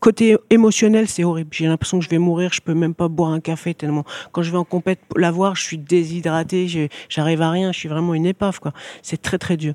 Côté émotionnel, c'est horrible. J'ai l'impression que je vais mourir. Je peux même pas boire un café tellement. Quand je vais en compète la voir, je suis déshydratée. J'arrive à rien. Je suis vraiment une épave. C'est très, très dur.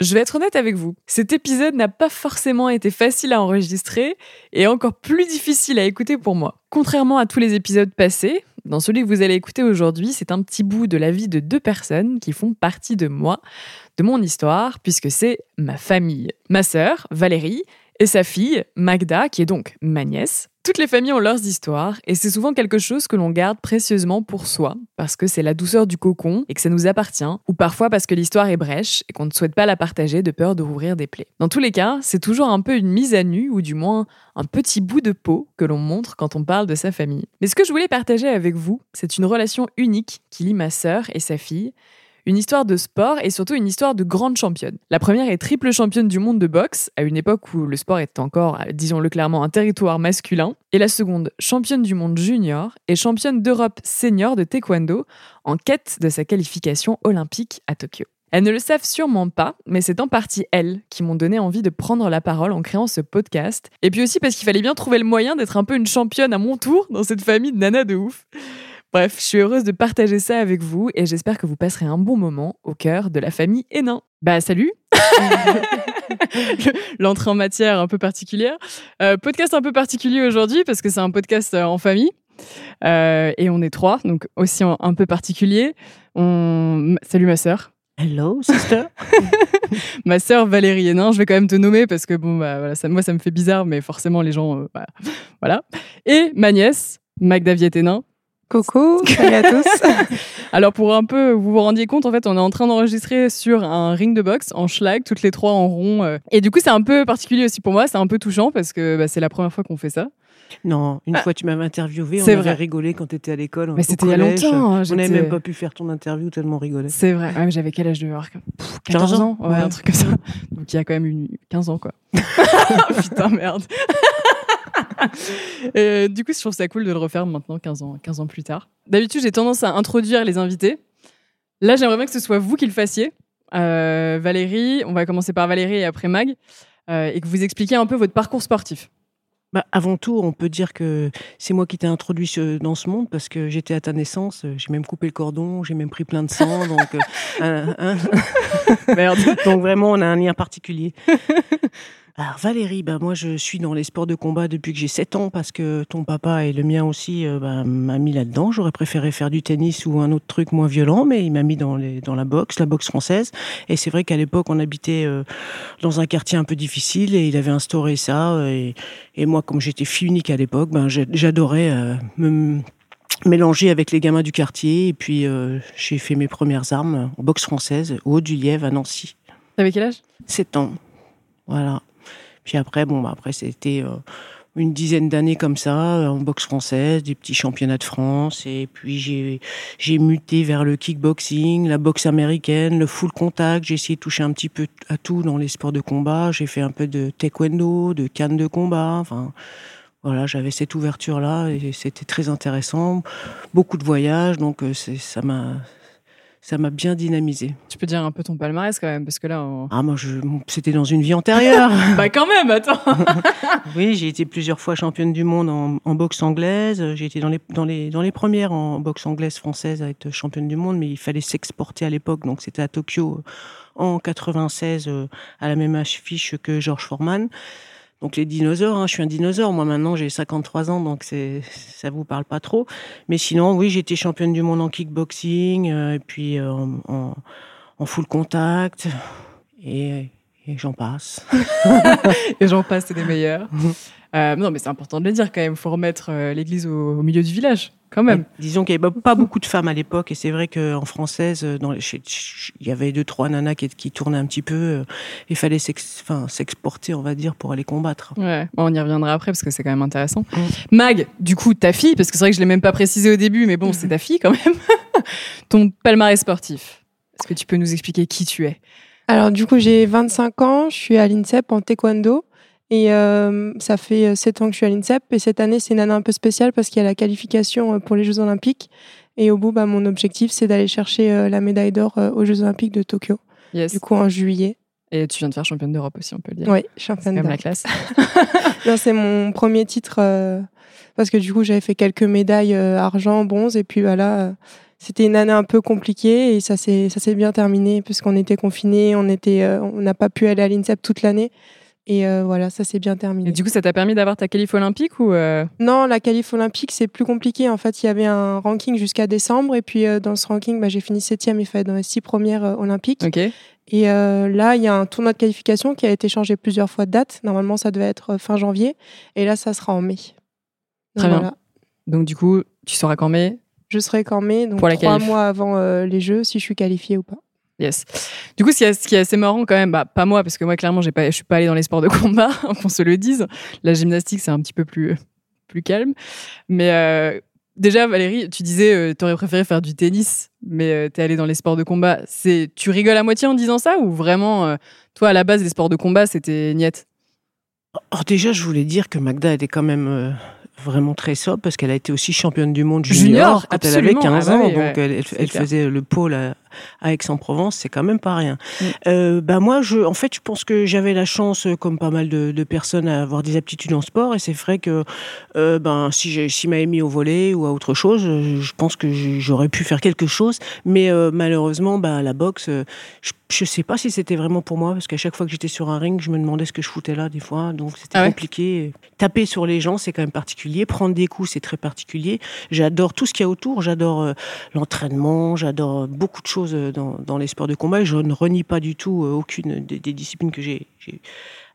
je vais être honnête avec vous, cet épisode n'a pas forcément été facile à enregistrer et encore plus difficile à écouter pour moi. Contrairement à tous les épisodes passés, dans celui que vous allez écouter aujourd'hui, c'est un petit bout de la vie de deux personnes qui font partie de moi, de mon histoire, puisque c'est ma famille. Ma sœur, Valérie, et sa fille, Magda, qui est donc ma nièce. Toutes les familles ont leurs histoires et c'est souvent quelque chose que l'on garde précieusement pour soi parce que c'est la douceur du cocon et que ça nous appartient ou parfois parce que l'histoire est brèche et qu'on ne souhaite pas la partager de peur de rouvrir des plaies. Dans tous les cas, c'est toujours un peu une mise à nu ou du moins un petit bout de peau que l'on montre quand on parle de sa famille. Mais ce que je voulais partager avec vous, c'est une relation unique qui lie ma sœur et sa fille une histoire de sport et surtout une histoire de grande championne. La première est triple championne du monde de boxe, à une époque où le sport était encore, disons-le clairement, un territoire masculin. Et la seconde, championne du monde junior et championne d'Europe senior de taekwondo, en quête de sa qualification olympique à Tokyo. Elles ne le savent sûrement pas, mais c'est en partie elles qui m'ont donné envie de prendre la parole en créant ce podcast. Et puis aussi parce qu'il fallait bien trouver le moyen d'être un peu une championne à mon tour dans cette famille de nanas de ouf. Bref, je suis heureuse de partager ça avec vous et j'espère que vous passerez un bon moment au cœur de la famille Hénin. Bah salut L'entrée en matière un peu particulière. Euh, podcast un peu particulier aujourd'hui parce que c'est un podcast euh, en famille. Euh, et on est trois, donc aussi un peu particulier. On... Salut ma sœur. Hello, sister. ma sœur Valérie Hénin, je vais quand même te nommer parce que bon, bah, voilà, ça, moi ça me fait bizarre, mais forcément les gens, bah, voilà. Et ma nièce, Magda Hénin. Coucou, salut à tous. Alors pour un peu vous vous rendiez compte, en fait, on est en train d'enregistrer sur un ring de boxe en schlag, toutes les trois en rond. Euh. Et du coup, c'est un peu particulier aussi pour moi, c'est un peu touchant parce que bah, c'est la première fois qu'on fait ça. Non, une ah. fois tu m'avais interviewé, on avait rigolé quand tu étais à l'école. Mais c'était il y a longtemps. Hein, on n'avait même pas pu faire ton interview tellement rigolé. C'est vrai. Ah, j'avais quel âge de voir 14 ans, ouais, un truc comme ça. Donc il y a quand même une... 15 ans quoi. Putain merde. Euh, du coup, je trouve ça cool de le refaire maintenant, 15 ans, 15 ans plus tard. D'habitude, j'ai tendance à introduire les invités. Là, j'aimerais bien que ce soit vous qui le fassiez. Euh, Valérie, on va commencer par Valérie et après Mag, euh, et que vous expliquiez un peu votre parcours sportif. Bah, avant tout, on peut dire que c'est moi qui t'ai introduit dans ce monde parce que j'étais à ta naissance, j'ai même coupé le cordon, j'ai même pris plein de sang, donc Merde. donc vraiment on a un lien particulier. Alors Valérie, bah moi je suis dans les sports de combat depuis que j'ai 7 ans parce que ton papa et le mien aussi euh, bah, m'a mis là-dedans. J'aurais préféré faire du tennis ou un autre truc moins violent, mais il m'a mis dans, les, dans la boxe, la boxe française. Et c'est vrai qu'à l'époque on habitait euh, dans un quartier un peu difficile et il avait instauré ça. Et, et moi comme j'étais fille unique à l'époque, ben, j'adorais euh, me mélanger avec les gamins du quartier. Et puis j'ai fait mes premières armes en boxe française au Haut du Lièvre à Nancy. T'avais quel âge? 7 ans. Voilà. Puis après, bon, bah, après, c'était euh, une dizaine d'années comme ça, euh, en boxe française, des petits championnats de France. Et puis, j'ai, muté vers le kickboxing, la boxe américaine, le full contact. J'ai essayé de toucher un petit peu à tout dans les sports de combat. J'ai fait un peu de taekwondo, de canne de combat. Enfin, voilà, j'avais cette ouverture-là et c'était très intéressant. Beaucoup de voyages, donc euh, ça m'a ça m'a bien dynamisé. Tu peux dire un peu ton palmarès quand même, parce que là. Ah, moi, je... c'était dans une vie antérieure. bah, quand même, attends Oui, j'ai été plusieurs fois championne du monde en, boxe anglaise. J'ai été dans les, dans, les, dans les premières en boxe anglaise française à être championne du monde, mais il fallait s'exporter à l'époque, donc c'était à Tokyo en 96 euh, à la même affiche que George Foreman. Donc les dinosaures, hein, je suis un dinosaure. Moi maintenant j'ai 53 ans, donc c'est ça vous parle pas trop. Mais sinon, oui, j'étais championne du monde en kickboxing, euh, et puis euh, en, en, full contact. Et Et j'en passe. et j'en passe, c'est des meilleurs. Euh, non, mais c'est important de le dire quand même. Il faut remettre euh, l'église au, milieu du village, quand même. disons qu'il n'y avait pas beaucoup de femmes à l'époque, et c'est vrai qu'en française, euh, dans il y avait deux, trois nanas qui, qui tournaient un petit peu. Il fallait s'exporter, on va dire, pour aller combattre. Ouais, on y reviendra après parce que c'est quand même intéressant. Mag, du coup, ta fille, parce que c'est vrai que je ne l'ai même pas précisé au début, mais bon, c'est ta fille quand même. Ton palmarès sportif. Est-ce que tu peux nous expliquer qui tu es? Alors, du coup, j'ai 25 ans, je suis à l'INSEP en taekwondo. Et euh, ça fait 7 euh, ans que je suis à l'INSEP. Et cette année, c'est une année un peu spéciale parce qu'il y a la qualification euh, pour les Jeux Olympiques. Et au bout, bah, mon objectif, c'est d'aller chercher la médaille d'or aux Jeux Olympiques de Tokyo. Yes. Du coup, en juillet. Et tu viens de faire championne d'Europe aussi, on peut le dire. Oui, championne d'Europe. C'est la classe. c'est mon premier titre parce que du coup, j'avais fait quelques médailles argent, bronze. Et puis voilà, c'était une année un peu compliquée et ça s'est bien terminé puisqu'on était confinés, on n'a pas pu aller à l'INSEP toute l'année. Et euh, voilà, ça s'est bien terminé. Et du coup, ça t'a permis d'avoir ta qualif olympique ou euh? Non, la qualif olympique, c'est plus compliqué. En fait, il y avait un ranking jusqu'à décembre. Et puis, euh, dans ce ranking, bah, j'ai fini septième et fait dans les six premières olympiques. Ok. Et là, il y a un tournoi de qualification qui a été changé plusieurs fois de date. Normalement, ça devait être fin janvier. Et là, ça sera en mai. Très bien. Donc, du coup, tu seras qu'en mai? Je serai qu'en mai, donc trois mois avant les Jeux, si je suis qualifiée ou pas. Yes. Du coup, ce qui, est, assez marrant quand même, bah, pas moi, parce que moi, clairement, j'ai pas, je suis pas allée dans les sports de combat, qu'on se le dise. La gymnastique, c'est un petit peu plus, plus calme. Mais euh, déjà, Valérie, tu disais, euh, tu aurais préféré faire du tennis, mais euh, tu es allée dans les sports de combat. C'est, tu rigoles à moitié en disant ça, ou vraiment, toi, à la base, les sports de combat, c'était niette? Alors déjà, je voulais dire que Magda était quand même vraiment très sobre parce qu'elle a été aussi championne du monde junior, quand elle avait 15 ah bah ans. donc elle, faisait le pôle à, Aix-en-Provence, c'est quand même pas rien. Mm. Euh, bah moi, je, en fait, je pense que j'avais la chance, comme pas mal de, personnes, à avoir des aptitudes en sport. Et c'est vrai que euh, ben, si, si m'avait mis au volet ou à autre chose, je pense que j'aurais pu faire quelque chose. Mais euh, malheureusement, bah, la boxe, je je sais pas si c'était vraiment pour moi, parce qu'à chaque fois que j'étais sur un ring, je me demandais ce que je foutais là, des fois. Donc c'était ah compliqué. Taper sur les gens, c'est quand même particulier. Prendre des coups, c'est très particulier. J'adore tout ce qu'il y a autour. J'adore euh, l'entraînement, j'adore beaucoup de choses euh, dans, les sports de combat. je ne renie pas du tout euh, aucune des, disciplines que j'ai,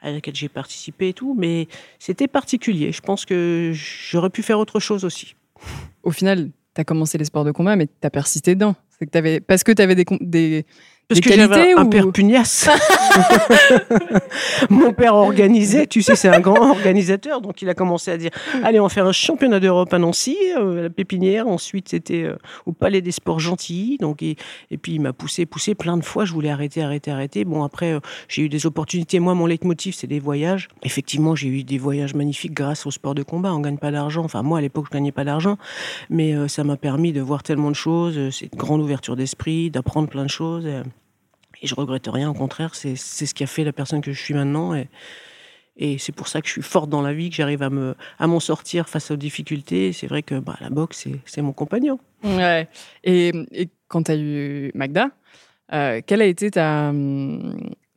à laquelle j'ai participé et tout. Mais c'était particulier. Je pense que j'aurais pu faire autre chose aussi. Au final, tu as commencé les sports de combat, mais tu as persisté dedans. C'est que avais, parce que tu avais des parce que j'avais un père pugnace. Mon père organisait, tu sais, c'est un grand organisateur, donc il a commencé à dire allez, on va faire un championnat d'Europe à Nancy, euh, la pépinière. Ensuite, c'était euh, au Palais des Sports Gentilly. Donc, et, puis il m'a poussé, poussé plein de fois. Je voulais arrêter, arrêter, arrêter. Bon, après, euh, j'ai eu des opportunités. Moi, mon leitmotiv, c'est des voyages. Effectivement, j'ai eu des voyages magnifiques grâce au sport de combat. On gagne pas d'argent. Enfin, moi, à l'époque, je gagnais pas d'argent, mais ça m'a permis de voir tellement de choses. C'est une grande ouverture d'esprit, d'apprendre plein de choses. Et je regrette rien, au contraire, c'est ce qui a fait la personne que je suis maintenant. Et, et c'est pour ça que je suis forte dans la vie, que j'arrive à m'en à sortir face aux difficultés. C'est vrai que bah, la boxe, c'est mon compagnon. Ouais. Et, quand tu as eu Magda, euh, quelle a été ta,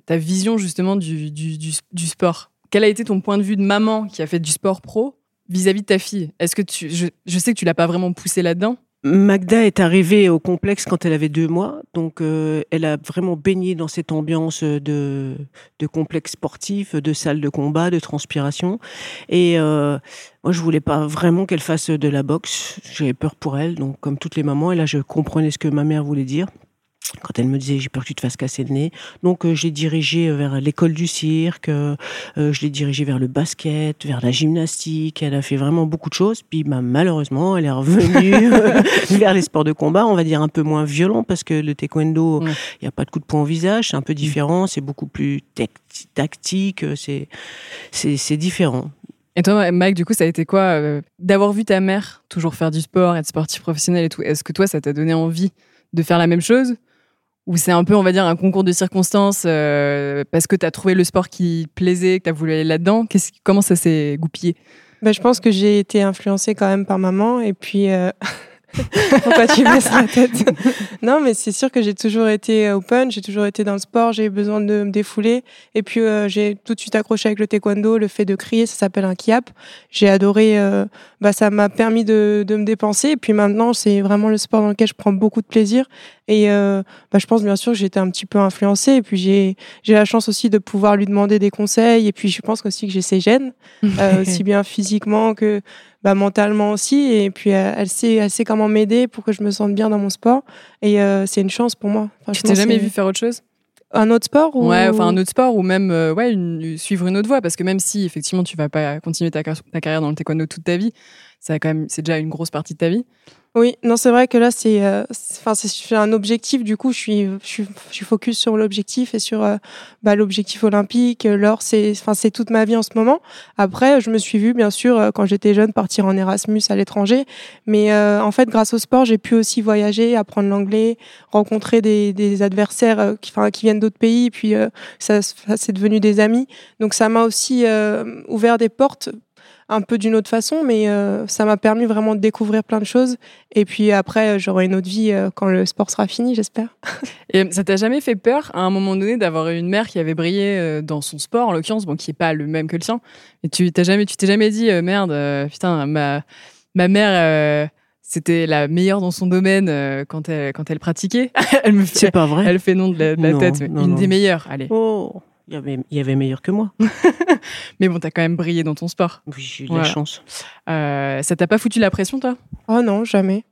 ta vision justement du, du, du, sport? Quel a été ton point de vue de maman qui a fait du sport pro vis-à-vis de ta fille? Est-ce que tu, je, je sais que tu l'as pas vraiment poussé là-dedans, Magda est arrivée au complexe quand elle avait deux mois, donc euh, elle a vraiment baigné dans cette ambiance de, de complexe sportif, de salle de combat, de transpiration. Et euh, moi, je voulais pas vraiment qu'elle fasse de la boxe. J'avais peur pour elle, donc comme toutes les mamans. Et là, je comprenais ce que ma mère voulait dire quand elle me disait j'ai peur que tu te fasses casser le nez. Donc euh, je l'ai dirigée vers l'école du cirque, euh, euh, je l'ai dirigée vers le basket, vers la gymnastique. Elle a fait vraiment beaucoup de choses. Puis bah, malheureusement, elle est revenue vers les sports de combat, on va dire un peu moins violent parce que le taekwondo, il n'y a pas de coup de poing au visage, c'est un peu différent, c'est beaucoup plus tactique, c'est c'est différent. Et toi, Mike, du coup, ça a été quoi d'avoir vu ta mère toujours faire du sport, être sportif professionnel et tout Est-ce que toi, ça t'a donné envie de faire la même chose ou c'est un peu, on va dire, un concours de circonstances euh, parce que tu as trouvé le sport qui plaisait, que tu as voulu aller là-dedans Comment ça s'est goupillé? Ben, Je pense que j'ai été influencée quand même par maman. Et puis, euh, Pourquoi tu baisses la tête? Non, mais c'est sûr que j'ai toujours été open, j'ai toujours été dans le sport, j'ai besoin de me défouler. Et puis, euh, j'ai tout de suite accroché avec le taekwondo, le fait de crier, ça s'appelle un kiap. J'ai adoré, euh, bah, ça m'a permis de, de, me dépenser. Et puis maintenant, c'est vraiment le sport dans lequel je prends beaucoup de plaisir. Et euh, bah, je pense bien sûr que j'ai été un petit peu influencée. Et puis, j'ai la chance aussi de pouvoir lui demander des conseils. Et puis, je pense aussi que j'ai ses gènes, aussi bien physiquement que bah, mentalement aussi. Et puis, elle, sait, elle sait comment m'aider pour que je me sente bien dans mon sport. Et euh, c'est une chance pour moi. tu t'es jamais vu faire autre chose? Un autre sport ou... Ouais, enfin un autre sport ou même euh, ouais, suivre une autre voie parce que même si effectivement tu vas pas continuer ta, ta carrière dans le taekwondo toute ta vie, ça quand même c'est déjà une grosse partie de ta vie. Oui, non, c'est vrai que là, c'est, euh, enfin, c'est un objectif. Du coup, je suis, je suis, je suis focus sur l'objectif et sur euh, bah, l'objectif olympique. L'or, c'est, enfin, c'est toute ma vie en ce moment. Après, je me suis vue, bien sûr, euh, quand j'étais jeune, partir en Erasmus à l'étranger. Mais en fait, grâce au sport, j'ai pu aussi voyager, apprendre l'anglais, rencontrer des, des adversaires qui, enfin, qui viennent d'autres pays. Puis ça, ça c'est devenu des amis. Donc, ça m'a aussi ouvert des portes un peu d'une autre façon, mais euh, ça m'a permis vraiment de découvrir plein de choses. Et puis après, euh, j'aurai une autre vie euh, quand le sport sera fini, j'espère. Et ça t'a jamais fait peur, à un moment donné, d'avoir une mère qui avait brillé dans son sport, en l'occurrence, bon, qui est pas le même que le tien. Et tu t'as jamais, tu t'es jamais dit, merde, putain, ma, ma mère c'était la meilleure dans son domaine quand elle quand elle pratiquait. elle me fait, c'est pas vrai. Elle fait nom de la, tête, une des meilleures. Allez. Oh. Il y avait, il y avait meilleur que moi. Mais bon, t'as quand même brillé dans ton sport. Oui, j'ai eu de la chance. Euh, ça t'a pas foutu la pression, toi? Oh non, jamais.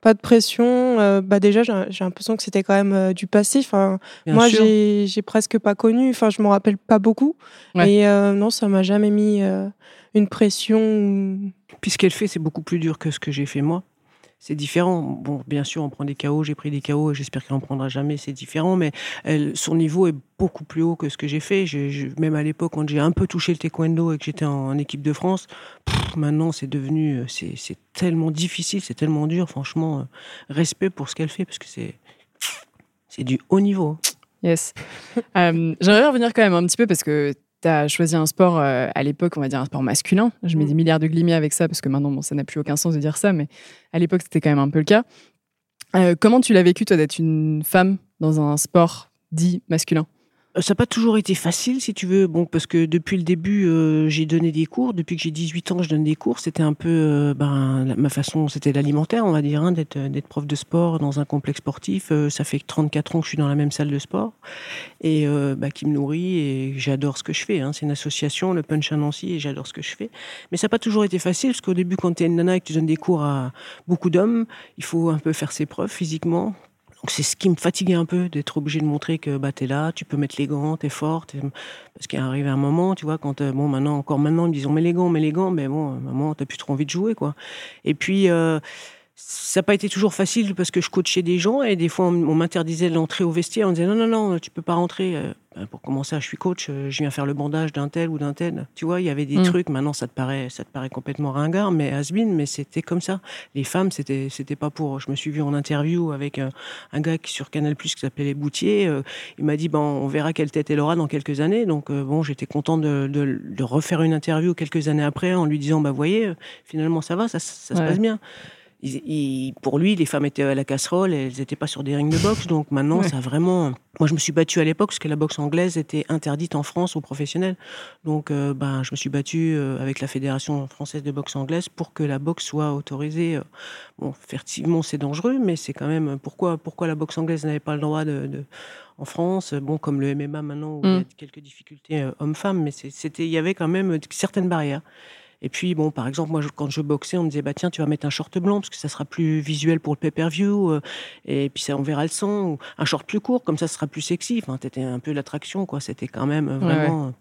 Pas de pression. Euh, bah déjà, j'ai l'impression que c'était quand même euh, du passé. Enfin, moi, j'ai presque pas connu. Enfin, je m'en rappelle pas beaucoup. Et non, ça m'a jamais mis une pression. Puis ce qu'elle fait, c'est beaucoup plus dur que ce que j'ai fait moi c'est différent. Bon, bien sûr, on prend des KO, j'ai pris des KO et j'espère qu'elle n'en prendra jamais, c'est différent, mais son niveau est beaucoup plus haut que ce que j'ai fait. même à l'époque, quand j'ai un peu touché le taekwondo et que j'étais en, équipe de France, maintenant c'est devenu, euh, c'est tellement difficile, c'est tellement dur, franchement, euh, respect pour ce qu'elle fait, parce que c'est c'est du haut niveau. Yes. euh, J'aimerais revenir quand même un petit peu parce que tu as choisi un sport euh, à l'époque, on va dire un sport masculin. Je mets mm. des milliards de guillemets avec ça parce que maintenant, bon, ça n'a plus aucun sens de dire ça, mais à l'époque, c'était quand même un peu le cas. Euh, comment tu l'as vécu, toi, d'être une femme dans un sport dit masculin? Ça n'a pas toujours été facile, si tu veux. Bon, parce que depuis le début, euh, j'ai donné des cours. Depuis que j'ai 18 ans, je donne des cours. C'était un peu, euh, ben, ma façon, c'était l'alimentaire, on va dire, hein, d'être, d'être prof de sport dans un complexe sportif. ça fait 34 ans que je suis dans la même salle de sport et bah, qui me nourrit et j'adore ce que je fais. Hein. C'est une association, le Punch à Nancy, et j'adore ce que je fais. Mais ça n'a pas toujours été facile parce qu'au début, quand tu es une nana et que tu donnes des cours à beaucoup d'hommes, il faut un peu faire ses preuves physiquement c'est ce qui me fatiguait un peu d'être obligé de montrer que bah t'es là, tu peux mettre les gants, t'es forte. Parce qu'il arrivé un moment, tu vois, quand euh, bon maintenant encore maintenant ils me disent on met les gants, on met les gants, mais bon maman t'as plus trop envie de jouer quoi. Et puis euh, ça n'a pas été toujours facile parce que je coachais des gens et des fois on, m'interdisait l'entrée au vestiaire. On disait non, non, non, tu peux pas rentrer. Euh, ben, pour commencer, je suis coach, euh, je viens faire le bandage d'un tel ou d'un tel. Tu vois, il y avait des mm. trucs. Maintenant, ça te paraît, ça te paraît complètement ringard, mais has mais c'était comme ça. Les femmes, c'était, c'était pas pour. Je me suis vu en interview avec euh, un, gars qui, sur Canal Plus qui s'appelait Boutier. il m'a dit, ben, on verra quelle tête elle aura dans quelques années. Donc, bon, j'étais content de, de, refaire une interview quelques années après en lui disant, bah, voyez, finalement, ça va, ça, ça se passe bien pour lui, les femmes étaient à la casserole, elles n'étaient pas sur des rings de boxe. Donc maintenant, ça a vraiment. Moi, je me suis battue à l'époque parce que la boxe anglaise était interdite en France aux professionnels. Donc, euh, ben, je me suis battue euh, avec la Fédération française de boxe anglaise pour que la boxe soit autorisée. Euh, bon, effectivement, c'est dangereux, mais c'est quand même pourquoi pourquoi la boxe anglaise n'avait pas le droit de, en France? Bon, comme le MMA maintenant, où il y a mm. quelques difficultés hommes-femmes, mais c'était, il y avait quand même certaines barrières. Et puis, bon, par exemple, moi, quand je boxais, on me disait, bah tiens, tu vas mettre un short blanc parce que ça sera plus visuel pour le pay-per-view. Euh, et puis, ça, on verra le sang. Ou un short plus court, comme ça, ce sera plus sexy. Enfin, t'étais un peu l'attraction, quoi. C'était quand même euh, vraiment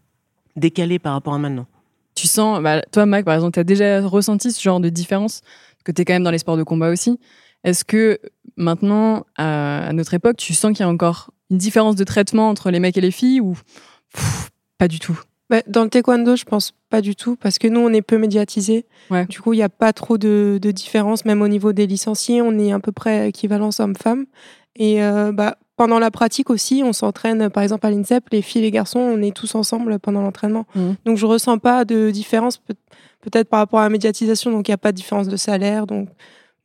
décalé par rapport à maintenant. Tu sens, bah, toi, Mac, par exemple, tu as déjà ressenti ce genre de différence? Que tu es quand même dans les sports de combat aussi. Est-ce que maintenant, à, notre époque, tu sens qu'il y a encore une différence de traitement entre les mecs et les filles ou pas du tout? Bah, dans le taekwondo, je pense pas du tout, parce que nous, on est peu médiatisés. Du coup, il n'y a pas trop de, de, différence, même au niveau des licenciés, on est à peu près équivalent homme-femme. Et euh, bah, pendant la pratique aussi, on s'entraîne, par exemple à l'INSEP, les filles et les garçons, on est tous ensemble pendant l'entraînement. Mmh. Donc, je ressens pas de différence, peut-être par rapport à la médiatisation, donc il n'y a pas de différence de salaire. Donc,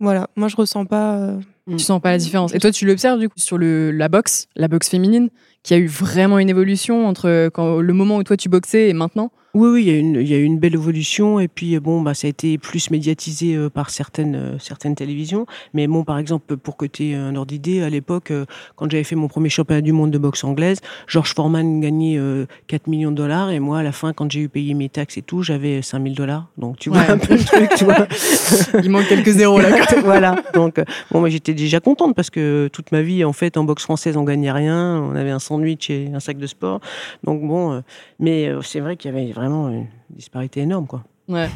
Voilà, moi je ressens pas. euh, Tu sens pas la différence. Et toi, tu l'observes du coup sur le, la boxe, la boxe féminine, qui a eu vraiment une évolution entre le moment où toi tu boxais et maintenant? Oui, oui, il y, a une, il y a eu une belle évolution. Et puis, bon, bah, ça a été plus médiatisé euh, par certaines, euh, certaines télévisions. Mais bon, par exemple, pour aies un ordre d'idée, à l'époque, euh, quand j'avais fait mon premier championnat du monde de boxe anglaise, George Foreman gagnait euh, 4 millions de dollars. Et moi, à la fin, quand j'ai eu payé mes taxes et tout, j'avais 5 000 dollars. Donc, tu vois Ouais. un peu le truc, tu vois. Il manque quelques zéros là. voilà. Donc, euh, bon, moi, j'étais déjà contente parce que toute ma vie, en fait, en boxe française, on gagnait rien. On avait un sandwich et un sac de sport. Donc, bon, euh, mais euh, c'est vrai qu'il y avait vraiment une disparité énorme, quoi. Ouais.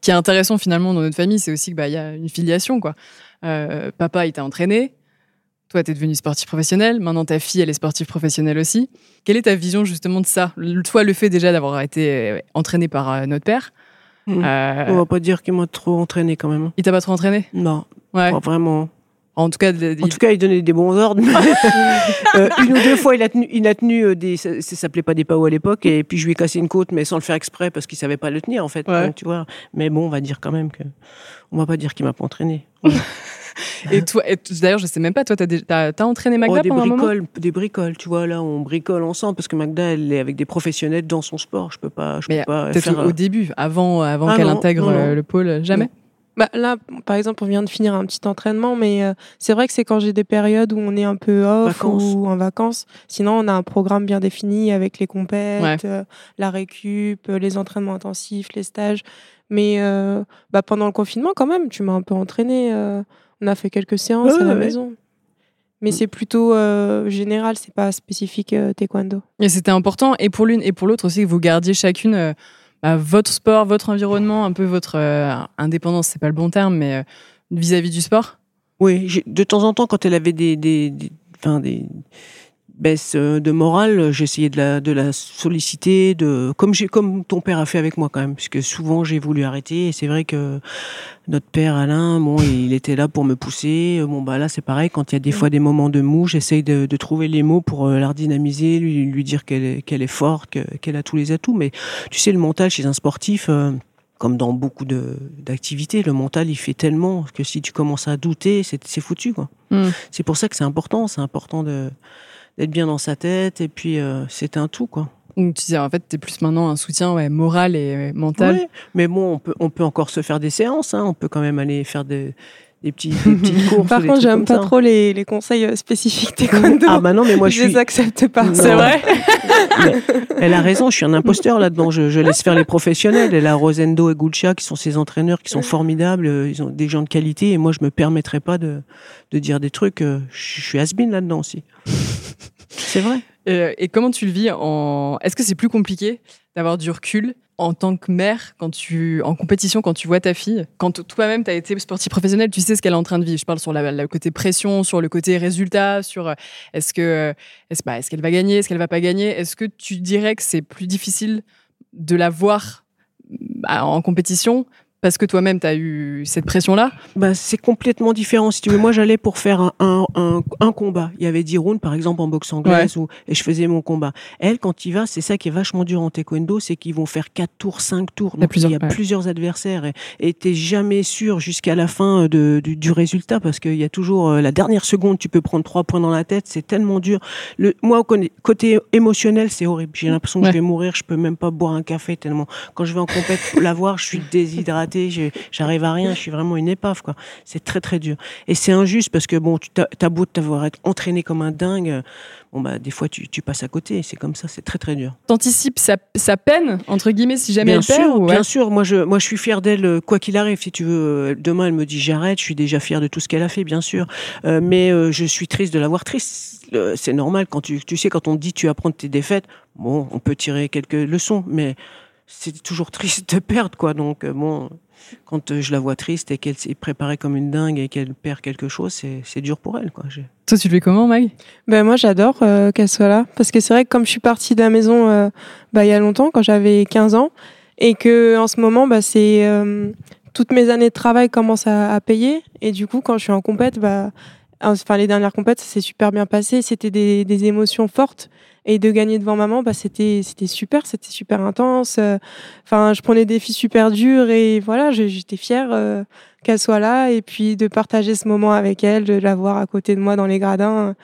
Qui est intéressant finalement dans notre famille, c'est aussi qu'il bah, y a une filiation. Quoi. Euh, papa, il t'a entraîné. Toi, tu es devenu sportif professionnel. Maintenant, ta fille, elle est sportive professionnelle aussi. Quelle est ta vision justement de ça? Toi, le fait déjà d'avoir été euh, entraîné par euh, notre père, Mm. euh, On va pas dire qu'il m'a trop entraîné quand même. il t'a pas trop entraîné? Non, Ouais. pas vraiment. En tout cas, il- En tout cas, il donnait des bons ordres. Euh, une ou deux fois, il a tenu, il a tenu euh, des, ça, ça s'appelait pas des PAO à l'époque, et puis je lui ai cassé une côte, mais sans le faire exprès parce qu'il savait pas le tenir en fait. Ouais. Donc, tu vois. Mais bon, on va dire quand même que, on va pas dire qu'il m'a pas entraîné. et toi, d'ailleurs, je sais même pas, toi, t'as t'as entraîné Magda Oh, des pendant un moment bricoles, des bricoles, tu vois. Là, on bricole ensemble parce que Magda, elle est avec des professionnels dans son sport. Je peux pas, je Mais peux pas Peut-être faire. au, au début, avant, avant Ah qu'elle intègre non, non. euh, le pôle, jamais? Bah, là, par exemple, on vient de finir un petit entraînement, mais euh, c'est vrai que c'est quand j'ai des périodes où on est un peu off Vacances. ou en vacances. Sinon, on a un programme bien défini avec les compètes, Ouais. euh, la récup, euh, les entraînements intensifs, les stages. Mais euh, bah, pendant le confinement, quand même, tu m'as un peu entraîné. on a fait quelques séances Ouais, à la ouais. maison. Mais c'est plutôt général, c'est pas spécifique taekwondo. Et c'était important, et pour l'une et pour l'autre aussi, que vous gardiez chacune bah, votre sport, votre environnement, un peu votre euh, indépendance, c'est pas le bon terme, mais euh, vis-à-vis du sport? Oui, de temps en temps, quand elle avait des baisses euh, de morale, j'essayais de la, de la solliciter, de, comme, j'ai, comme ton père a fait avec moi quand même, puisque souvent j'ai voulu arrêter. Et c'est vrai que notre père Alain, bon, il était là pour me pousser. Bon, bah là, c'est pareil. Quand il y a des fois des moments de mou, j'essaye de, de trouver les mots pour euh, la redynamiser, lui, lui dire qu'elle est, qu'elle est forte, que- qu'elle a tous les atouts. Mais tu sais, le mental chez un sportif. euh, comme dans beaucoup de, d'activités, le mental, il fait tellement que si tu commences à douter, c'est, c'est foutu, quoi. Mm. C'est pour ça que c'est important, c'est important de, d'être bien dans sa tête, et puis euh, c'est un tout, quoi. Donc tu disais, en fait, t'es plus maintenant un soutien ouais, moral et mental. Ouais, mais bon, on peut, on peut encore se faire des séances, hein, on peut quand même aller faire des, des, petits, des petites courses. Par des contre, j'aime pas ça. trop les, les conseils euh, spécifiques taekwondo. Ah bah non, mais moi je je suis. les accepte pas. C'est vrai? Elle a raison, je suis un imposteur là-dedans. Je, laisse faire les professionnels. Elle a Rosendo et Gulcha qui sont ses entraîneurs, qui sont formidables. Ils ont des gens de qualité. Et moi, je me permettrai pas de, dire des trucs. Je suis has là-dedans aussi. C'est vrai. Euh, et comment tu le vis. Est-ce que c'est plus compliqué d'avoir du recul en tant que mère quand tu en compétition quand tu vois ta fille quand toi-même tu as été sportif professionnel tu sais ce qu'elle est en train de vivre je parle sur le côté pression sur le côté résultat sur euh, est-ce que euh, est-ce bah, est-ce qu'elle va gagner est-ce qu'elle va pas gagner? Est-ce que tu dirais que c'est plus difficile de la voir bah, en compétition parce que toi-même tu as eu cette pression là Bah, c'est complètement différent. Si tu veux, moi, j'allais pour faire un, un, un, un combat. Il y avait 10 rounds, par exemple, en boxe anglaise, où, et je faisais mon combat. Elle, quand il va, c'est ça qui est vachement dur en taekwondo, c'est qu'ils vont faire 4 tours, 5 tours. Il y a Donc, plusieurs- il y a ouais. plusieurs adversaires. Et, t'es jamais sûr jusqu'à la fin de, du, du résultat, parce qu'il y a toujours euh, la dernière seconde, tu peux prendre 3 points dans la tête. C'est tellement dur. Le, moi, côté- émotionnel, c'est horrible. J'ai l'impression que je vais mourir. Je peux même pas boire un café tellement. Quand je vais en compète pour la voir, je suis déshydraté. J'arrive à rien. Je suis vraiment une épave, quoi. C'est très très dur. Et c'est injuste parce que bon, tu t'as beau t'avoir entraîné comme un dingue, bon bah des fois tu, tu passes à côté. C'est comme ça, c'est très très dur. t'anticipes sa, sa peine entre guillemets si jamais bien elle perd sûr, ou ouais bien sûr. Moi je moi je suis fier d'elle euh, quoi qu'il arrive. Si tu veux, euh, demain elle me dit j'arrête. Je suis déjà fier de tout ce qu'elle a fait, bien sûr. Euh, mais euh, je suis triste de l'avoir triste. C'est normal quand tu tu sais quand on te dit tu apprends de tes défaites. Bon, on peut tirer quelques leçons, mais c'est toujours triste de perdre quoi. Donc euh, bon. Quand euh, je la vois triste et qu'elle s'est préparée comme une dingue et qu'elle perd quelque chose, c'est c'est dur pour elle. Quoi. Toi tu le fais comment Mag? Ben moi j'adore euh, qu'elle soit là parce que c'est vrai que comme je suis partie de la maison euh, bah, il y a longtemps quand j'avais 15 ans et que en ce moment bah, c'est euh, toutes mes années de travail commencent à, à payer et du coup quand je suis en compète bah enfin les dernières compètes, ça s'est super bien passé. C'était des, des, émotions fortes et de gagner devant maman, bah c'était c'était super, c'était super intense. Enfin, je prenais des défis super durs et voilà, j'étais fière euh, qu'elle soit là et puis de partager ce moment avec elle, de la voir à côté de moi dans les gradins.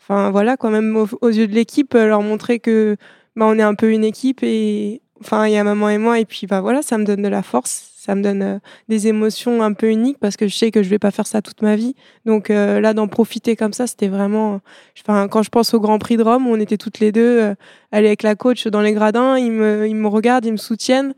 Enfin voilà, quand même aux, yeux de l'équipe, leur montrer que bah, on est un peu une équipe et enfin il y a maman et moi et puis bah voilà, ça me donne de la force ça me donne euh, des émotions un peu uniques parce que je sais que je vais pas faire ça toute ma vie. Donc euh, là, d'en profiter comme ça, c'était vraiment. Enfin, quand je pense au Grand Prix de Rome, on était toutes les deux, euh, aller avec la coach dans les gradins, ils me, ils me regardent, ils me soutiennent.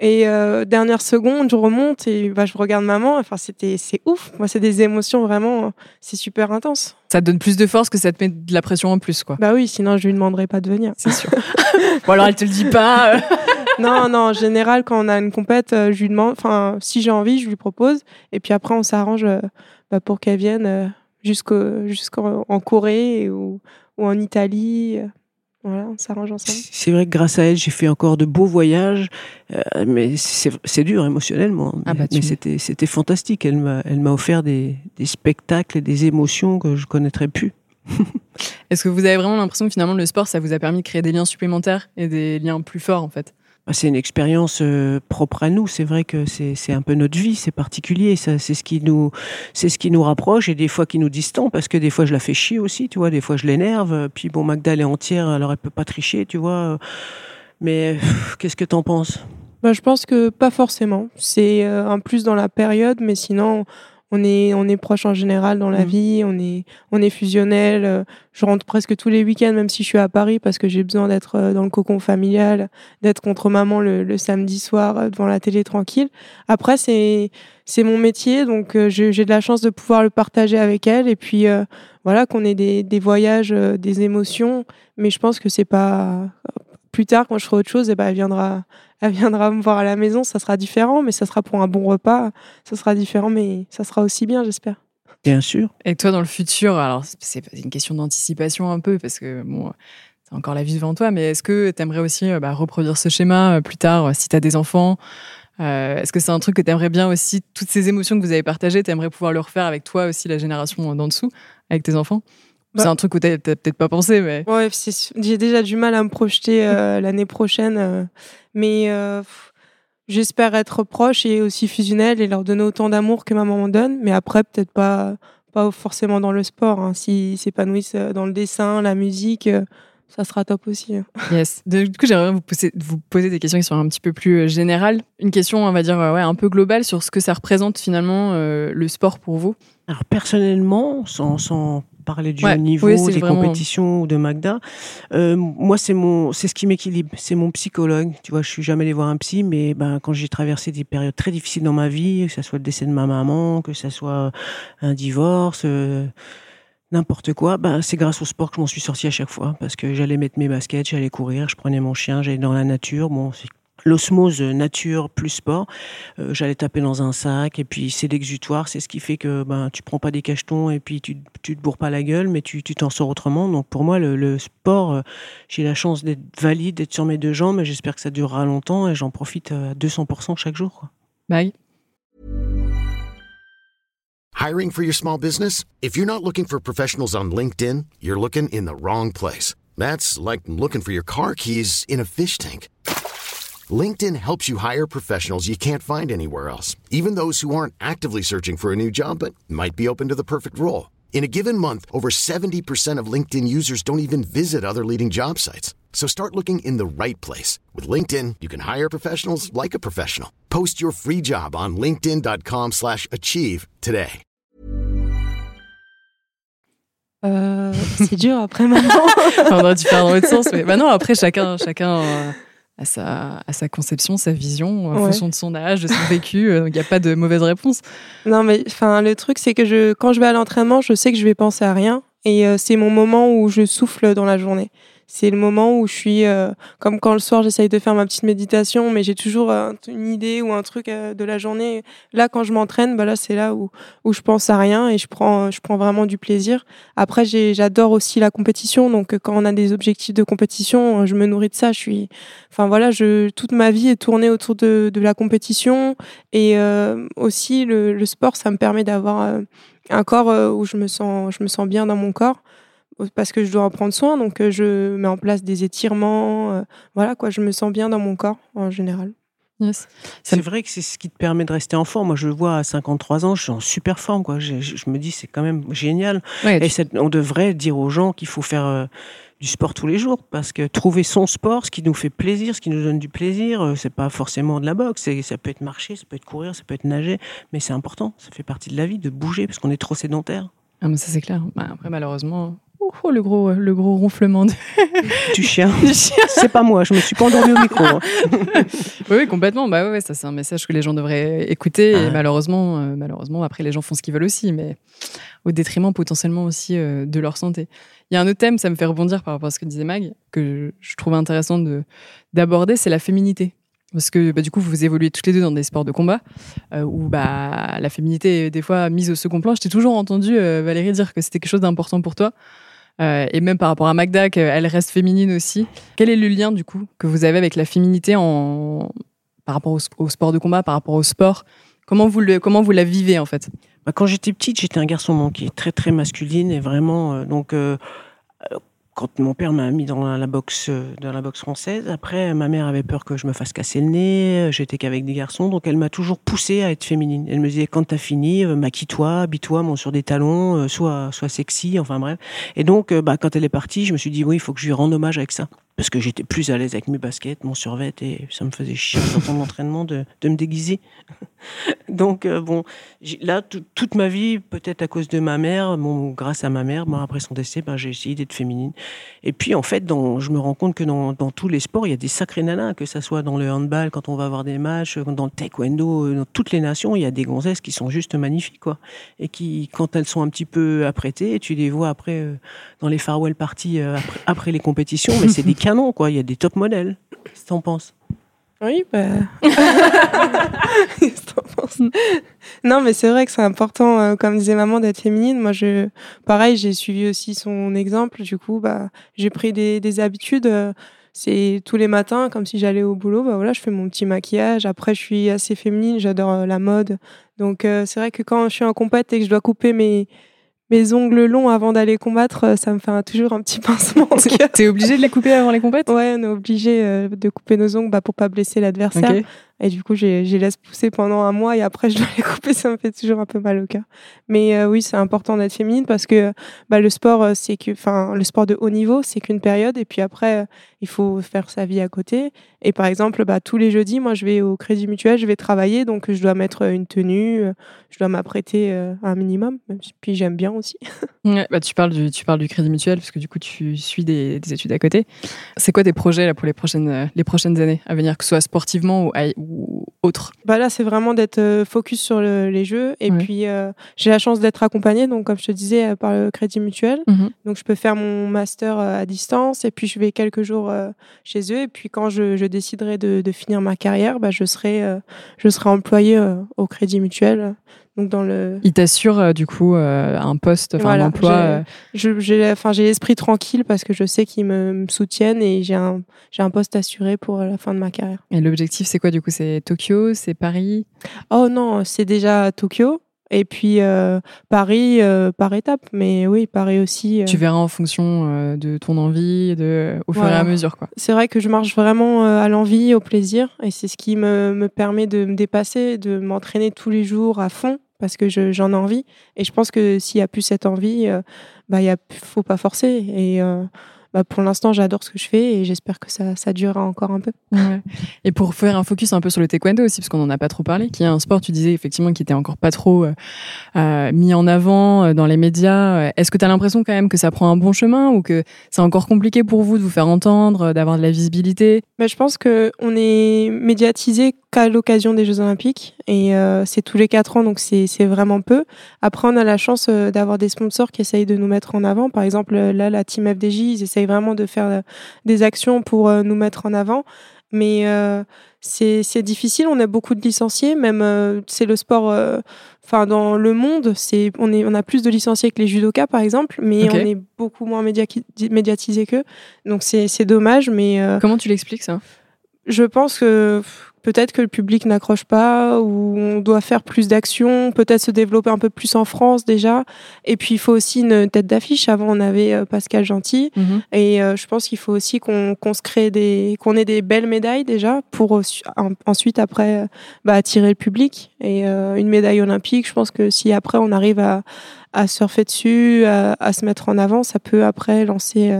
Et dernière seconde, je remonte et bah, je regarde maman. Enfin, c'était, c'est ouf. Moi, c'est des émotions vraiment, c'est super intense. Ça te donne plus de force que ça te met de la pression en plus, quoi. Bah oui, sinon je lui demanderais pas de venir. C'est sûr. bon alors elle te le dit pas non, non, en général, quand on a une compète, euh, je lui demande, enfin, si j'ai envie, je lui propose. Et puis après, on s'arrange euh, bah, pour qu'elle vienne euh, jusqu'en Corée ou, en Italie. Voilà, on s'arrange ensemble. C'est vrai que grâce à elle, j'ai fait encore de beaux voyages, mais c'est dur émotionnellement. Ah bah, mais, c'était fantastique. Elle m'a offert des, des, spectacles et des émotions que je connaîtrais plus. Est-ce que vous avez vraiment l'impression que finalement le sport, ça vous a permis de créer des liens supplémentaires et des liens plus forts en fait? C'est une expérience euh, propre à nous. C'est vrai que c'est un peu notre vie, c'est particulier. C'est ce qui nous, c'est ce qui nous rapproche et des fois qui nous distend parce que des fois je la fais chier aussi, tu vois. Des fois je l'énerve. Puis bon, Magda elle est entière, alors elle peut pas tricher, tu vois. Mais qu'est-ce que t'en penses? Bah, je pense que pas forcément. C'est euh, un plus dans la période, mais sinon on est on est proche en général dans la mmh. vie, on est on est fusionnel. Euh, je rentre presque tous les week-ends, même si je suis à Paris, parce que j'ai besoin d'être euh, dans le cocon familial, d'être contre maman le, samedi soir euh, devant la télé tranquille. Après c'est c'est mon métier, donc j'ai de la chance de pouvoir le partager avec elle et puis voilà qu'on ait des, des voyages, des émotions. Mais je pense que c'est pas plus tard quand je ferai autre chose, et eh ben elle viendra elle viendra me voir à la maison, ça sera différent, mais ça sera pour un bon repas, ça sera différent, mais ça sera aussi bien, j'espère. Bien sûr. Et toi, dans le futur, alors c'est une question d'anticipation un peu, parce que bon, t'as encore la vie devant toi, mais est-ce que tu aimerais aussi euh, bah, reproduire ce schéma euh, plus tard, euh, si tu as des enfants Est-ce que c'est un truc que tu aimerais bien aussi, toutes ces émotions que vous avez partagées, tu aimerais pouvoir le refaire avec toi aussi, la génération d'en dessous, avec tes enfants? C'est bah un truc où t'as peut-être pas pensé, mais. Ouais, j'ai déjà du mal à me projeter l'année prochaine. Mais euh, j'espère être proche et aussi fusionnel et leur donner autant d'amour que ma maman donne. Mais après, peut-être pas, pas forcément dans le sport. Hein. S'ils s'épanouissent euh, dans le dessin, la musique, euh, ça sera top aussi. Hein. Yes. Du coup, j'aimerais vous poser, vous poser des questions qui sont un petit peu plus générales. Une question, on va dire, ouais, un peu globale sur ce que ça représente finalement le sport pour vous. Alors personnellement, sans, sans parler du niveau, des compétitions ou de Magda. Euh, moi, c'est mon, c'est ce qui m'équilibre. C'est mon psychologue. Tu vois, je suis jamais allé voir un psy, mais ben quand j'ai traversé des périodes très difficiles dans ma vie, que ce soit le décès de ma maman, que ce soit un divorce. Euh, n'importe quoi, ben, c'est grâce au sport que je m'en suis sorti à chaque fois parce que j'allais mettre mes baskets, j'allais courir, je prenais mon chien, j'allais dans la nature. Bon, c'est l'osmose nature plus sport. Euh, j'allais taper dans un sac et puis c'est l'exutoire, c'est ce qui fait que ben tu prends pas des cachetons et puis tu tu te bourres pas la gueule, mais tu t'en sors autrement. Donc pour moi le, sport, euh, j'ai la chance d'être valide, d'être sur mes deux jambes, mais j'espère que ça durera longtemps et j'en profite à 200% chaque jour. Quoi. Bye. Hiring for your small business? If you're not looking for professionals on LinkedIn, you're looking in the wrong place. That's like looking for your car keys in a fish tank. LinkedIn helps you hire professionals you can't find anywhere else, even those who aren't actively searching for a new job but might be open to the perfect role. In a given month, over 70% of LinkedIn users don't even visit other leading job sites. So start looking in the right place. With LinkedIn, you can hire professionals like a professional. Post your free job on linkedin.com slash achieve today. Euh, c'est dur après maintenant. On aurait dû faire dans l'autre sens. Mais bah non, après, chacun... chacun euh... à sa, à sa conception, sa vision, en fonction de son âge, de son vécu. Euh, il n'y a pas de mauvaise réponse. Non, mais enfin, le truc, c'est que je, quand je vais à l'entraînement, je sais que je vais penser à rien. Et euh, c'est mon moment où je souffle dans la journée. C'est le moment où je suis euh, comme quand le soir j'essaye de faire ma petite méditation, mais j'ai toujours euh, une idée ou un truc euh, de la journée. Là, quand je m'entraîne, bah là c'est là où où je pense à rien et je prends je prends vraiment du plaisir. Après, j'adore aussi la compétition, donc quand on a des objectifs de compétition, je me nourris de ça. Je suis, enfin voilà, je toute ma vie est tournée autour de de la compétition et aussi le, le, sport, ça me permet d'avoir un corps où je me sens je me sens bien dans mon corps parce que je dois en prendre soin, donc euh, je mets en place des étirements. Euh, voilà, quoi, je me sens bien dans mon corps en général. C'est vrai que c'est ce qui te permet de rester en forme. Moi, je le vois à 53 ans, je suis en super forme. Quoi. Je, me dis, c'est quand même génial. et on devrait dire aux gens qu'il faut faire euh, du sport tous les jours parce que trouver son sport, ce qui nous fait plaisir, ce qui nous donne du plaisir, c'est pas forcément de la boxe. Ça peut être marcher, ça peut être courir, ça peut être nager, mais c'est important. Ça fait partie de la vie de bouger parce qu'on est trop sédentaire. Ah, mais ça, c'est clair. Bah, après, malheureusement, Oh, le gros, le gros ronflement de... du chien. c'est pas moi, je me suis pas endormie au micro. Hein. oui, complètement. Bah ouais, ça c'est un message que les gens devraient écouter. Et malheureusement, euh, malheureusement, après les gens font ce qu'ils veulent aussi, mais au détriment potentiellement aussi euh, de leur santé. Il y a un autre thème, ça me fait rebondir par rapport à ce que disait Mag, que je trouve intéressant de d'aborder, c'est la féminité. Parce que bah, du coup, vous évoluez toutes les deux dans des sports de combat euh, où bah, la féminité est des fois mise au second plan. Je t'ai toujours entendu, Valérie, dire que c'était quelque chose d'important pour toi. Euh, et même par rapport à Magda, qu'elle reste féminine aussi. Quel est le lien du coup que vous avez avec la féminité en... par rapport au, sport de combat, par rapport au sport? Comment vous, comment vous la vivez en fait? Bah, Quand j'étais petite, j'étais un garçon manqué, très très masculine et vraiment euh, donc euh, quand mon père m'a mis dans la boxe dans la boxe française, après ma mère avait peur que je me fasse casser le nez, j'étais qu'avec des garçons, donc elle m'a toujours poussé à être féminine. Elle me disait quand t'as fini, euh, maquille-toi, habille-toi, monte sur des talons, euh, sois sois sexy, enfin bref. Et donc euh, bah quand elle est partie, je me suis dit oui, il faut que je lui rende hommage avec ça parce que j'étais plus à l'aise avec mes baskets, mon survêt, et ça me faisait chier dans mon entraînement de, de, me déguiser. Donc, euh, bon, là, toute ma vie, peut-être à cause de ma mère, bon, grâce à ma mère, bon, après son décès, ben, j'ai essayé d'être féminine. Et puis, en fait, je me rends compte que dans, dans, tous les sports, il y a des sacrés nanas, que ça soit dans le handball, quand on va avoir des matchs, dans le taekwondo, euh, dans toutes les nations, il y a des gonzesses qui sont juste magnifiques, quoi. Et qui, quand elles sont un petit peu apprêtées, tu les vois après euh, dans les farewell parties, après, les compétitions, mais c'est des canon, quoi. Il y a des top modèles. Qu'est-ce que t'en penses? Oui, bah. non, mais c'est vrai que c'est important, euh, comme disait maman, d'être féminine. Moi, je, pareil, j'ai suivi aussi son exemple. Du coup, bah, j'ai pris des, des habitudes. Euh, c'est tous les matins, comme si j'allais au boulot. Bah voilà, je fais mon petit maquillage. Après, je suis assez féminine. J'adore euh, la mode. Donc, c'est vrai que quand je suis en compète et que je dois couper mes mes ongles longs avant d'aller combattre, euh, ça me fait toujours un petit pincement. T'es obligé de les couper avant les compètes Ouais, on est obligé euh, de couper nos ongles bah, pour pas blesser l'adversaire. Et du coup, j'ai laisse pousser pendant un mois et après, je dois les couper. Ça me fait toujours un peu mal au cœur. Mais euh, oui, c'est important d'être féminine parce que bah, le sport, euh, c'est que, enfin, le sport de haut niveau, c'est qu'une période. Et puis après, euh, il faut faire sa vie à côté. Et par exemple, bah, tous les jeudis, moi, je vais au Crédit Mutuel, je vais travailler. Donc, je dois mettre une tenue, je dois m'apprêter un minimum. Puis, j'aime bien aussi. bah, tu, parles du, tu parles du Crédit Mutuel parce que du coup, tu suis des, des études à côté. C'est quoi tes projets là, pour les prochaines, les prochaines années à venir, que ce soit sportivement ou autre bah Là, c'est vraiment d'être euh, focus sur les jeux. Et puis, euh, j'ai la chance d'être accompagnée, donc comme je te disais, euh, par le Crédit Mutuel. Mhm. Donc, je peux faire mon master à distance et puis je vais quelques jours chez eux. Et puis, quand je, déciderai de, finir ma carrière, bah, je, serai, je serai employée au Crédit Mutuel donc dans le... Il t'assure euh, du coup euh, un poste, enfin un emploi. J'ai, enfin j'ai l'esprit tranquille parce que je sais qu'ils me, soutiennent et j'ai un j'ai un poste assuré pour la fin de ma carrière. Et l'objectif c'est quoi du coup? C'est Tokyo, c'est Paris? Oh non, c'est déjà Tokyo. Et puis euh, Paris par étape, mais oui, Paris aussi. Tu verras en fonction de ton envie, de au fur et à mesure quoi. C'est vrai que je marche vraiment à l'envie, au plaisir, et c'est ce qui me, me permet de me dépasser, de m'entraîner tous les jours à fond parce que j'en ai envie. Et je pense que s'il n'y a plus cette envie, euh, bah, il ne faut pas forcer. Et euh, bah, pour l'instant, j'adore ce que je fais et j'espère que ça, ça durera encore un peu. Et pour faire un focus un peu sur le taekwondo aussi, parce qu'on n'en a pas trop parlé, qui est un sport, tu disais effectivement, qui était encore pas trop euh, mis en avant dans les médias. Est-ce que tu as l'impression quand même que ça prend un bon chemin ou que c'est encore compliqué pour vous de vous faire entendre, d'avoir de la visibilité? Mais Je pense qu'on est médiatisé qu'à l'occasion des Jeux Olympiques et euh, c'est tous les quatre ans donc c'est vraiment peu. Après on a la chance euh, d'avoir des sponsors qui essayent de nous mettre en avant. Par exemple là la team FDJ ils essayent vraiment de faire des actions pour nous mettre en avant. Mais c'est difficile. On a beaucoup de licenciés, même c'est le sport. Enfin, dans le monde, c'est on est on a plus de licenciés que les judokas par exemple, mais on est beaucoup moins médiatisé qu'eux. Donc c'est dommage, mais comment tu l'expliques ça? Je pense que peut-être que le public n'accroche pas ou on doit faire plus d'actions, peut-être se développer un peu plus en France déjà. Et puis il faut aussi une tête d'affiche. Avant on avait euh, Pascal Gentil mhm. et euh, je pense qu'il faut aussi qu'on se crée des qu'on ait des belles médailles déjà pour ensuite après bah, attirer le public et euh, une médaille olympique. Je pense que si après on arrive à, à surfer dessus, à, à, se mettre en avant, ça peut après lancer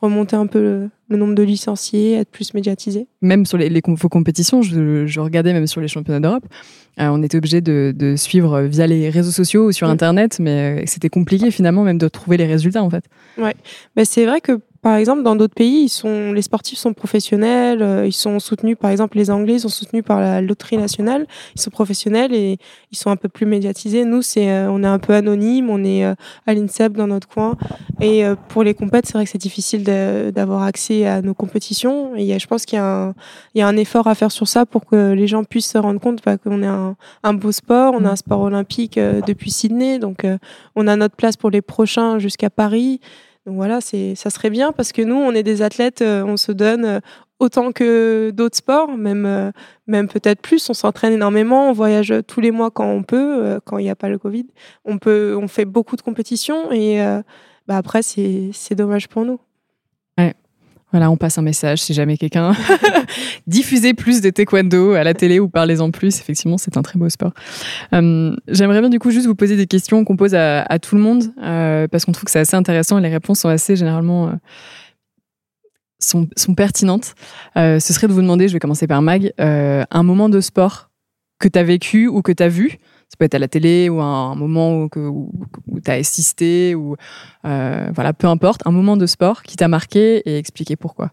remonter un peu le, nombre de licenciés, être plus médiatisé. Même sur les, les vos compétitions, je, regardais même sur les championnats d'Europe, euh, on était obligé de, suivre via les réseaux sociaux ou sur Internet, mais euh, c'était compliqué finalement même de trouver les résultats en fait. Ouais, mais c'est vrai que par exemple, dans d'autres pays, ils sont, les sportifs sont professionnels, euh, ils sont soutenus, par exemple, les Anglais sont soutenus par la loterie nationale, ils sont professionnels et ils sont un peu plus médiatisés. Nous, c'est, euh, on est un peu anonyme, on est euh, à l'INSEP dans notre coin. Et pour les compètes, c'est vrai que c'est difficile d'avoir accès à nos compétitions. Et je pense qu'il y, a un, il y a un effort à faire sur ça pour que les gens puissent se rendre compte bah, qu'on est un, un, beau sport, on a un sport olympique depuis Sydney, donc on a notre place pour les prochains jusqu'à Paris. Donc voilà, c'est, ça serait bien parce que nous, on est des athlètes, euh, on se donne euh, autant que d'autres sports, même, euh, même peut-être plus. On s'entraîne énormément, on voyage tous les mois quand on peut, quand il n'y a pas le Covid. On, peut, on fait beaucoup de compétitions et bah après, c'est, c'est dommage pour nous. Voilà, on passe un message si jamais quelqu'un diffusait plus de taekwondo à la télé ou parlez-en plus. Effectivement, c'est un très beau sport. Euh, j'aimerais bien du coup juste vous poser des questions qu'on pose à, tout le monde euh, parce qu'on trouve que c'est assez intéressant et les réponses sont assez généralement euh, sont, pertinentes. ce serait de vous demander, je vais commencer par Mag, un moment de sport que tu as vécu ou que tu as vu ça peut être à la télé ou un, moment où, où, tu as assisté ou euh, voilà, peu importe, un moment de sport qui t'a marqué et expliquer pourquoi.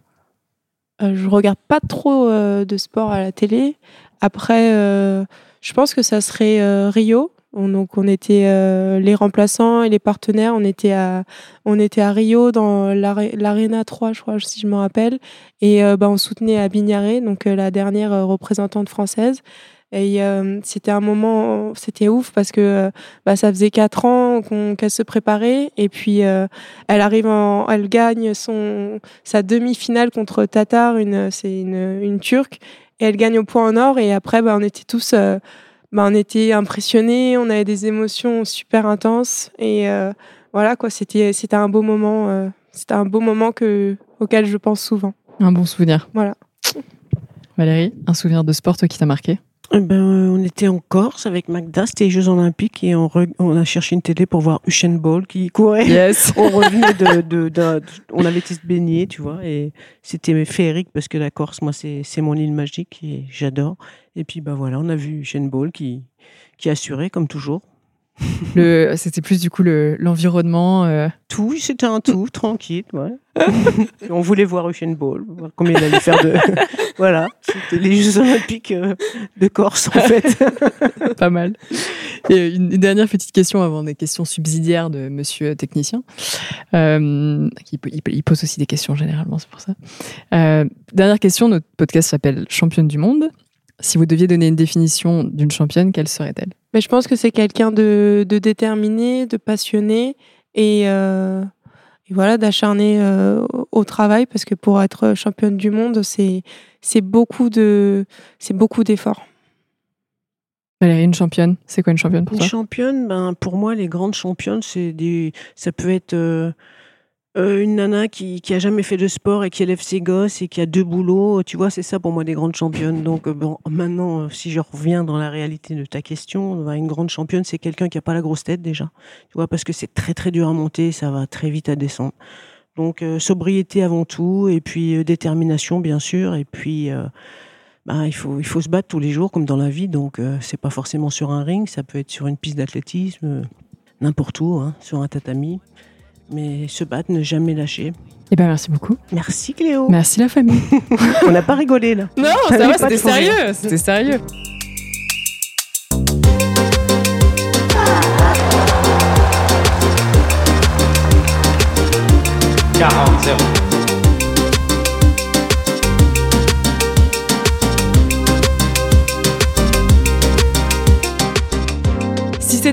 Euh, je regarde pas trop euh, de sport à la télé. Après, euh, je pense que ça serait Rio. On, donc on était les remplaçants et les partenaires. On était à, on était à Rio dans l'Arena 3, je crois, si je me rappelle. Et bah, on soutenait à Bignaré, donc la dernière représentante française. Et euh, c'était un moment, c'était ouf parce que euh, bah, ça faisait quatre ans qu'elle se préparait. Et puis euh, elle arrive, en, elle gagne son sa demi-finale contre Tatar, une c'est une, une turque. Et elle gagne au point en or. Et après bah, on était tous, bah, on était impressionnés, on avait des émotions super intenses. Et voilà quoi, c'était c'était un beau moment, c'était un beau moment que auquel je pense souvent. Un bon souvenir. Voilà. Valérie, un souvenir de sport toi qui t'a marqué? Eh ben, euh, on était en Corse avec Magda, c'était les Jeux Olympiques et on, on, a cherché une télé pour voir Usain Bolt qui courait. Yes. on revenait de, de, on avait été se baigner, tu vois, et c'était féerique parce que la Corse, moi, c'est mon île magique et j'adore. Et puis, bah voilà, on a vu Usain Bolt qui, qui assurait comme toujours. Le, c'était plus du coup l'environnement. Euh. Tout, c'était un tout, tranquille. Ouais. on voulait voir Usain Bolt, voir combien il allait faire de. voilà, c'était les Jeux Olympiques euh, de Corse en fait. Pas mal. Et une, dernière petite question avant des questions subsidiaires de Monsieur technicien. Euh, il, pose aussi des questions généralement, c'est pour ça. dernière question, notre podcast s'appelle Championne du monde. Si vous deviez donner une définition d'une championne, quelle serait-elle? Mais je pense que c'est quelqu'un de, déterminé, de passionné et, euh, voilà d'acharné euh, au travail parce que pour être championne du monde, c'est c'est beaucoup de c'est beaucoup d'efforts. Valérie, une championne, c'est quoi une championne pour toi? Une championne, ben pour moi, les grandes championnes, c'est des, ça peut être euh, une nana qui, qui a jamais fait de sport et qui élève ses gosses et qui a deux boulots, tu vois, c'est ça pour moi des grandes championnes. Donc euh, bon, maintenant, euh, si je reviens dans la réalité de ta question, bah, une grande championne, c'est quelqu'un qui a pas la grosse tête déjà, tu vois, parce que c'est très très dur à monter, ça va très vite à descendre. Donc sobriété avant tout et puis détermination bien sûr et puis bah, il faut il faut se battre tous les jours comme dans la vie. Donc c'est pas forcément sur un ring, ça peut être sur une piste d'athlétisme, n'importe où, hein, sur un tatami mais se battre, ne jamais lâcher. Eh ben merci beaucoup. Merci Cléo. Merci la famille. On n'a pas rigolé là. Non, ça va, c'était sérieux. C'était sérieux. Quarante